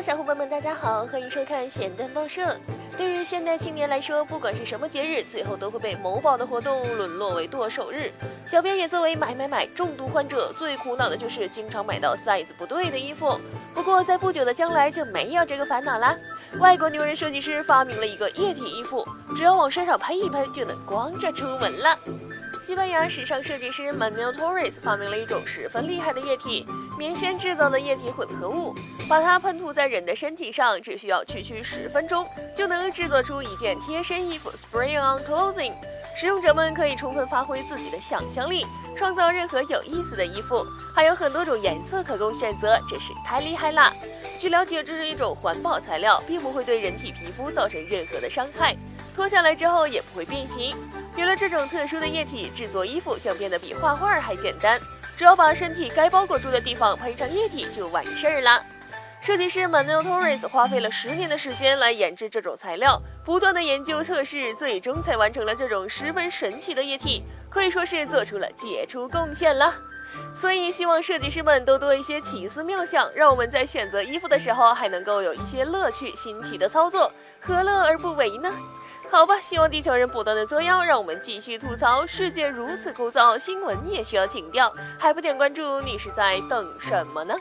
小伙伴们，大家好，欢迎收看咸蛋报社。对于现代青年来说，不管是什么节日，最后都会被某宝的活动沦落为剁手日。小编也作为买买买重度患者，最苦恼的就是经常买到 size 不对的衣服。不过在不久的将来就没有这个烦恼啦。外国牛人设计师发明了一个液体衣服，只要往身上喷一喷，就能光着出门了。西班牙时尚设计师 Manuel Torres 发明了一种十分厉害的液体——棉线制造的液体混合物。把它喷涂在人的身体上，只需要区区十分钟，就能制作出一件贴身衣服 （Spray on Clothing）。使用者们可以充分发挥自己的想象力，创造任何有意思的衣服，还有很多种颜色可供选择，真是太厉害了。据了解，这是一种环保材料，并不会对人体皮肤造成任何的伤害，脱下来之后也不会变形。有了这种特殊的液体，制作衣服将变得比画画还简单。只要把身体该包裹住的地方喷上液体就完事儿了。设计师 Manuel Torres 花费了十年的时间来研制这种材料，不断的研究测试，最终才完成了这种十分神奇的液体，可以说是做出了杰出贡献了。所以希望设计师们都多一些奇思妙想，让我们在选择衣服的时候还能够有一些乐趣、新奇的操作，何乐而不为呢？好吧，希望地球人不断的作妖，让我们继续吐槽。世界如此枯燥，新闻也需要情调，还不点关注，你是在等什么呢？